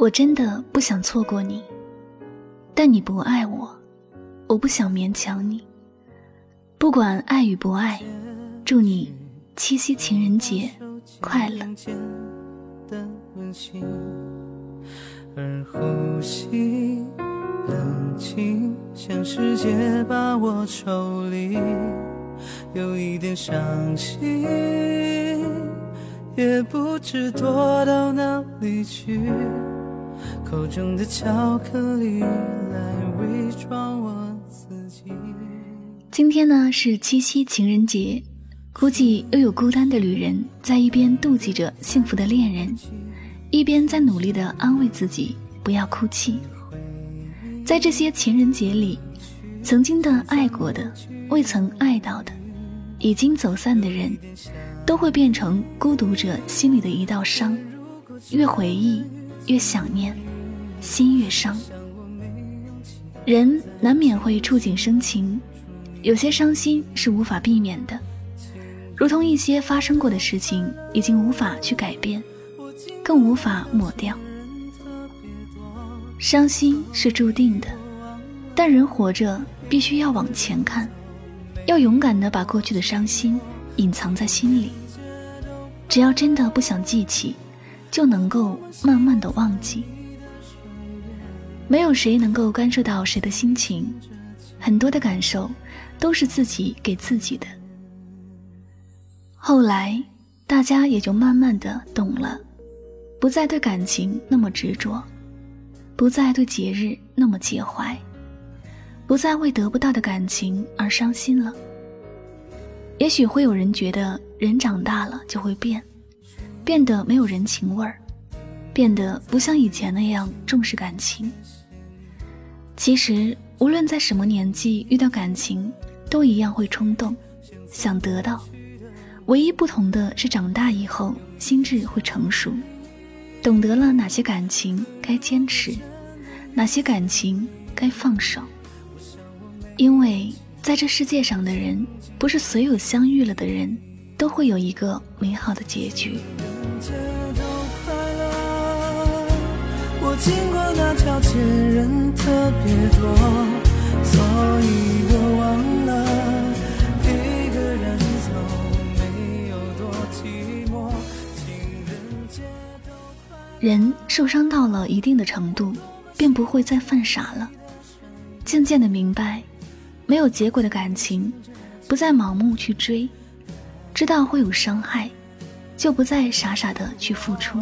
我真的不想错过你，但你不爱我，我不想勉强你。不管爱与不爱，祝你七夕情人节快乐。而呼吸冷静，像世界把我抽离，有一点伤心，也不知躲到哪里去。口中的巧克力来伪装我自己。今天呢是七夕情人节，估计又有孤单的旅人在一边妒忌着幸福的恋人，一边在努力的安慰自己不要哭泣。在这些情人节里，曾经的爱过的、未曾爱到的、已经走散的人，都会变成孤独者心里的一道伤，越回忆。越想念，心越伤。人难免会触景生情，有些伤心是无法避免的，如同一些发生过的事情已经无法去改变，更无法抹掉。伤心是注定的，但人活着必须要往前看，要勇敢的把过去的伤心隐藏在心里。只要真的不想记起。就能够慢慢的忘记。没有谁能够干涉到谁的心情，很多的感受都是自己给自己的。后来，大家也就慢慢的懂了，不再对感情那么执着，不再对节日那么介怀，不再为得不到的感情而伤心了。也许会有人觉得，人长大了就会变。变得没有人情味儿，变得不像以前那样重视感情。其实，无论在什么年纪遇到感情，都一样会冲动，想得到。唯一不同的是，长大以后心智会成熟，懂得了哪些感情该坚持，哪些感情该放手。因为在这世界上的人，不是所有相遇了的人都会有一个美好的结局。经过那条街，人特别多，所以我忘了一个人走没有多寂寞。情人节都快人受伤到了一定的程度，便不会再犯傻了。渐渐的明白，没有结果的感情，不再盲目去追，知道会有伤害，就不再傻傻的去付出。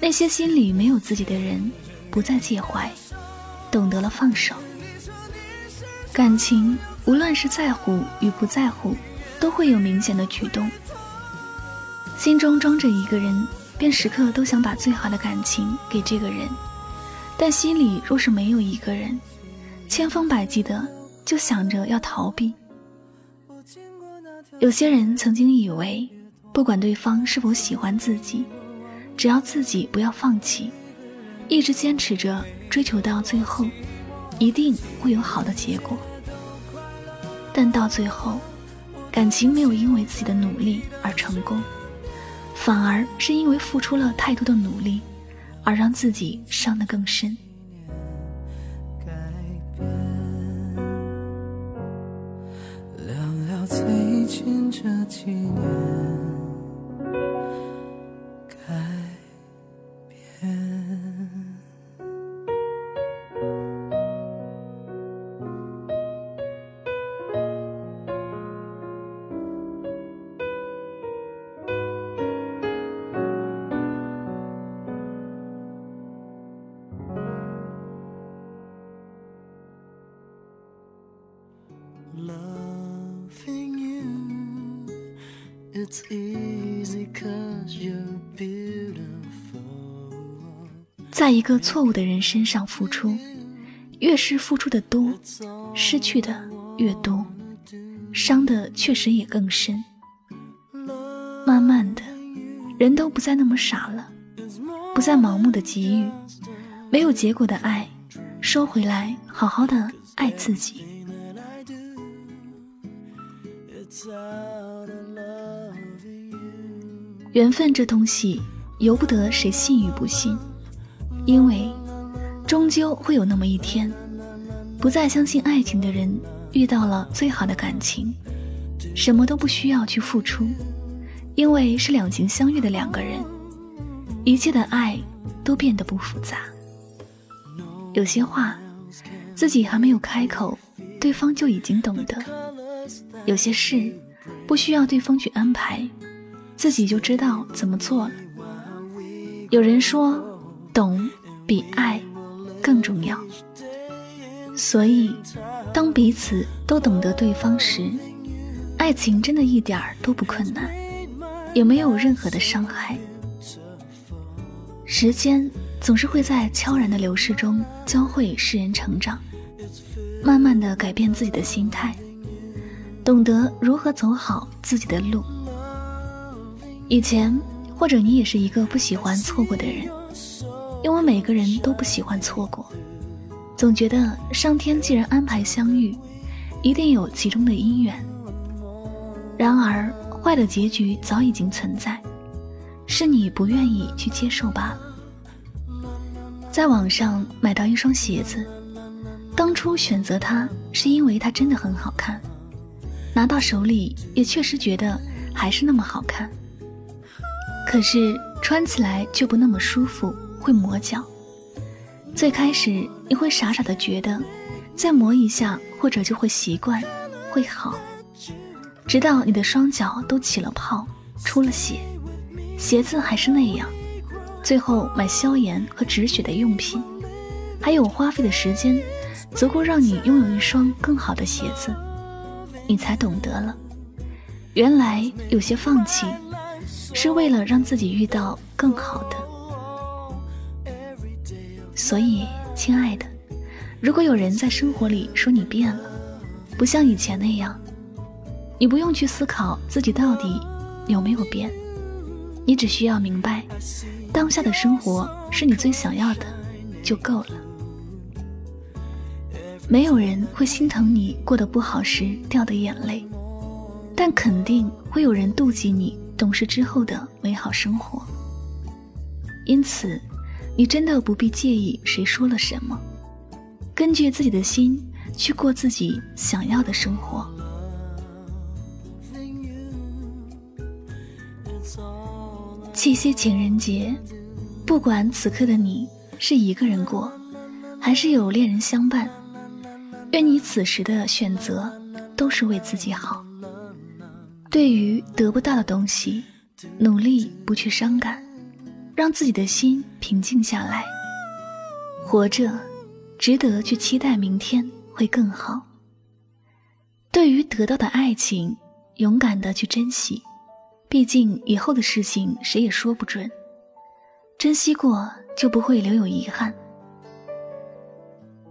那些心里没有自己的人，不再介怀，懂得了放手。感情无论是在乎与不在乎，都会有明显的举动。心中装着一个人，便时刻都想把最好的感情给这个人；但心里若是没有一个人，千方百计的就想着要逃避。有些人曾经以为，不管对方是否喜欢自己。只要自己不要放弃，一直坚持着追求到最后，一定会有好的结果。但到最后，感情没有因为自己的努力而成功，反而是因为付出了太多的努力，而让自己伤得更深。聊聊最近这几年。在一个错误的人身上付出，越是付出的多，失去的越多，伤的确实也更深。慢慢的，人都不再那么傻了，不再盲目的给予，没有结果的爱，收回来，好好的爱自己。缘分这东西，由不得谁信与不信。因为终究会有那么一天，不再相信爱情的人遇到了最好的感情，什么都不需要去付出，因为是两情相悦的两个人，一切的爱都变得不复杂。有些话，自己还没有开口，对方就已经懂得；有些事，不需要对方去安排，自己就知道怎么做了。有人说，懂比爱更重要。所以，当彼此都懂得对方时，爱情真的一点儿都不困难，也没有任何的伤害。时间总是会在悄然的流逝中教会世人成长，慢慢的改变自己的心态，懂得如何走好自己的路。以前。或者你也是一个不喜欢错过的人，因为每个人都不喜欢错过，总觉得上天既然安排相遇，一定有其中的因缘。然而，坏的结局早已经存在，是你不愿意去接受罢了。在网上买到一双鞋子，当初选择它是因为它真的很好看，拿到手里也确实觉得还是那么好看。可是穿起来就不那么舒服，会磨脚。最开始你会傻傻的觉得，再磨一下或者就会习惯，会好。直到你的双脚都起了泡，出了血，鞋子还是那样。最后买消炎和止血的用品，还有花费的时间，足够让你拥有一双更好的鞋子，你才懂得了，原来有些放弃。是为了让自己遇到更好的，所以，亲爱的，如果有人在生活里说你变了，不像以前那样，你不用去思考自己到底有没有变，你只需要明白，当下的生活是你最想要的，就够了。没有人会心疼你过得不好时掉的眼泪，但肯定会有人妒忌你。懂事之后的美好生活，因此，你真的不必介意谁说了什么，根据自己的心去过自己想要的生活。七夕情人节，不管此刻的你是一个人过，还是有恋人相伴，愿你此时的选择都是为自己好。对于得不到的东西，努力不去伤感，让自己的心平静下来。活着，值得去期待明天会更好。对于得到的爱情，勇敢的去珍惜，毕竟以后的事情谁也说不准。珍惜过，就不会留有遗憾。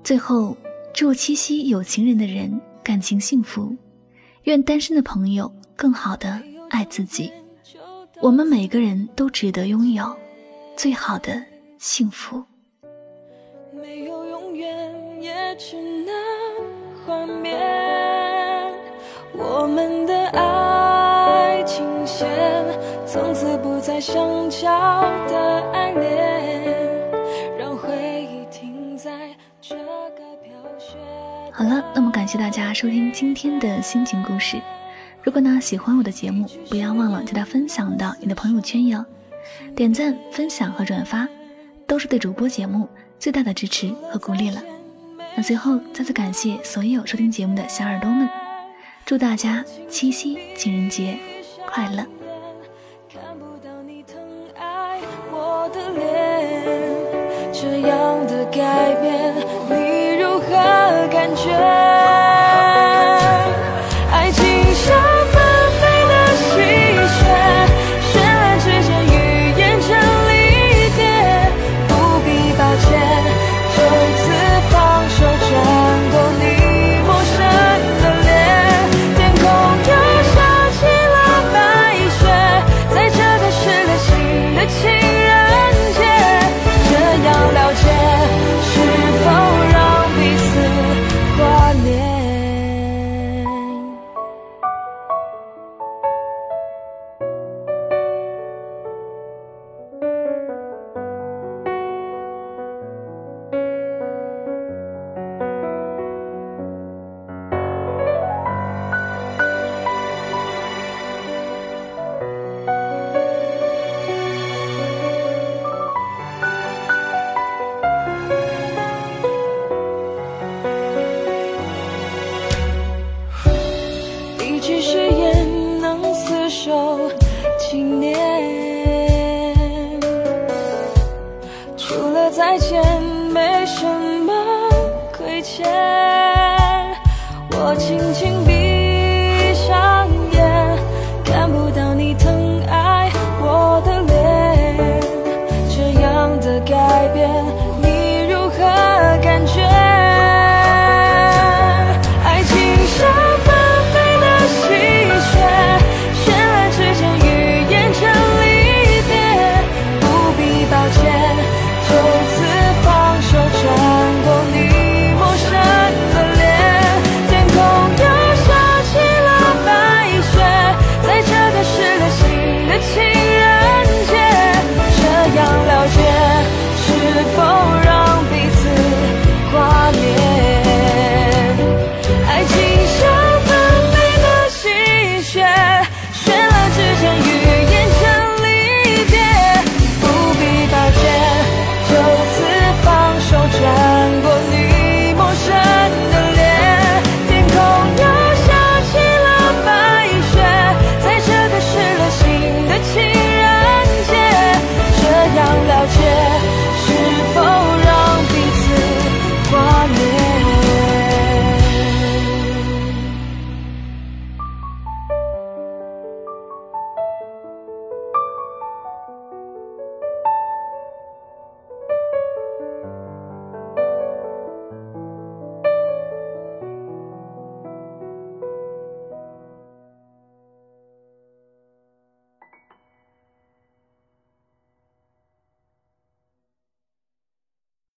最后，祝七夕有情人的人感情幸福，愿单身的朋友。更好的爱自己，我们每个人都值得拥有最好的幸福。没有永远，也只能幻灭。我们的爱情线，从此不再相交的爱恋，让回忆停在这个飘雪。好了，那么感谢大家收听今天的心情故事。如果呢喜欢我的节目，不要忘了将它分享到你的朋友圈哟。点赞、分享和转发，都是对主播节目最大的支持和鼓励了。那最后再次感谢所有收听节目的小耳朵们，祝大家七夕情人节快乐。这样的改变，你如何感觉？离去是。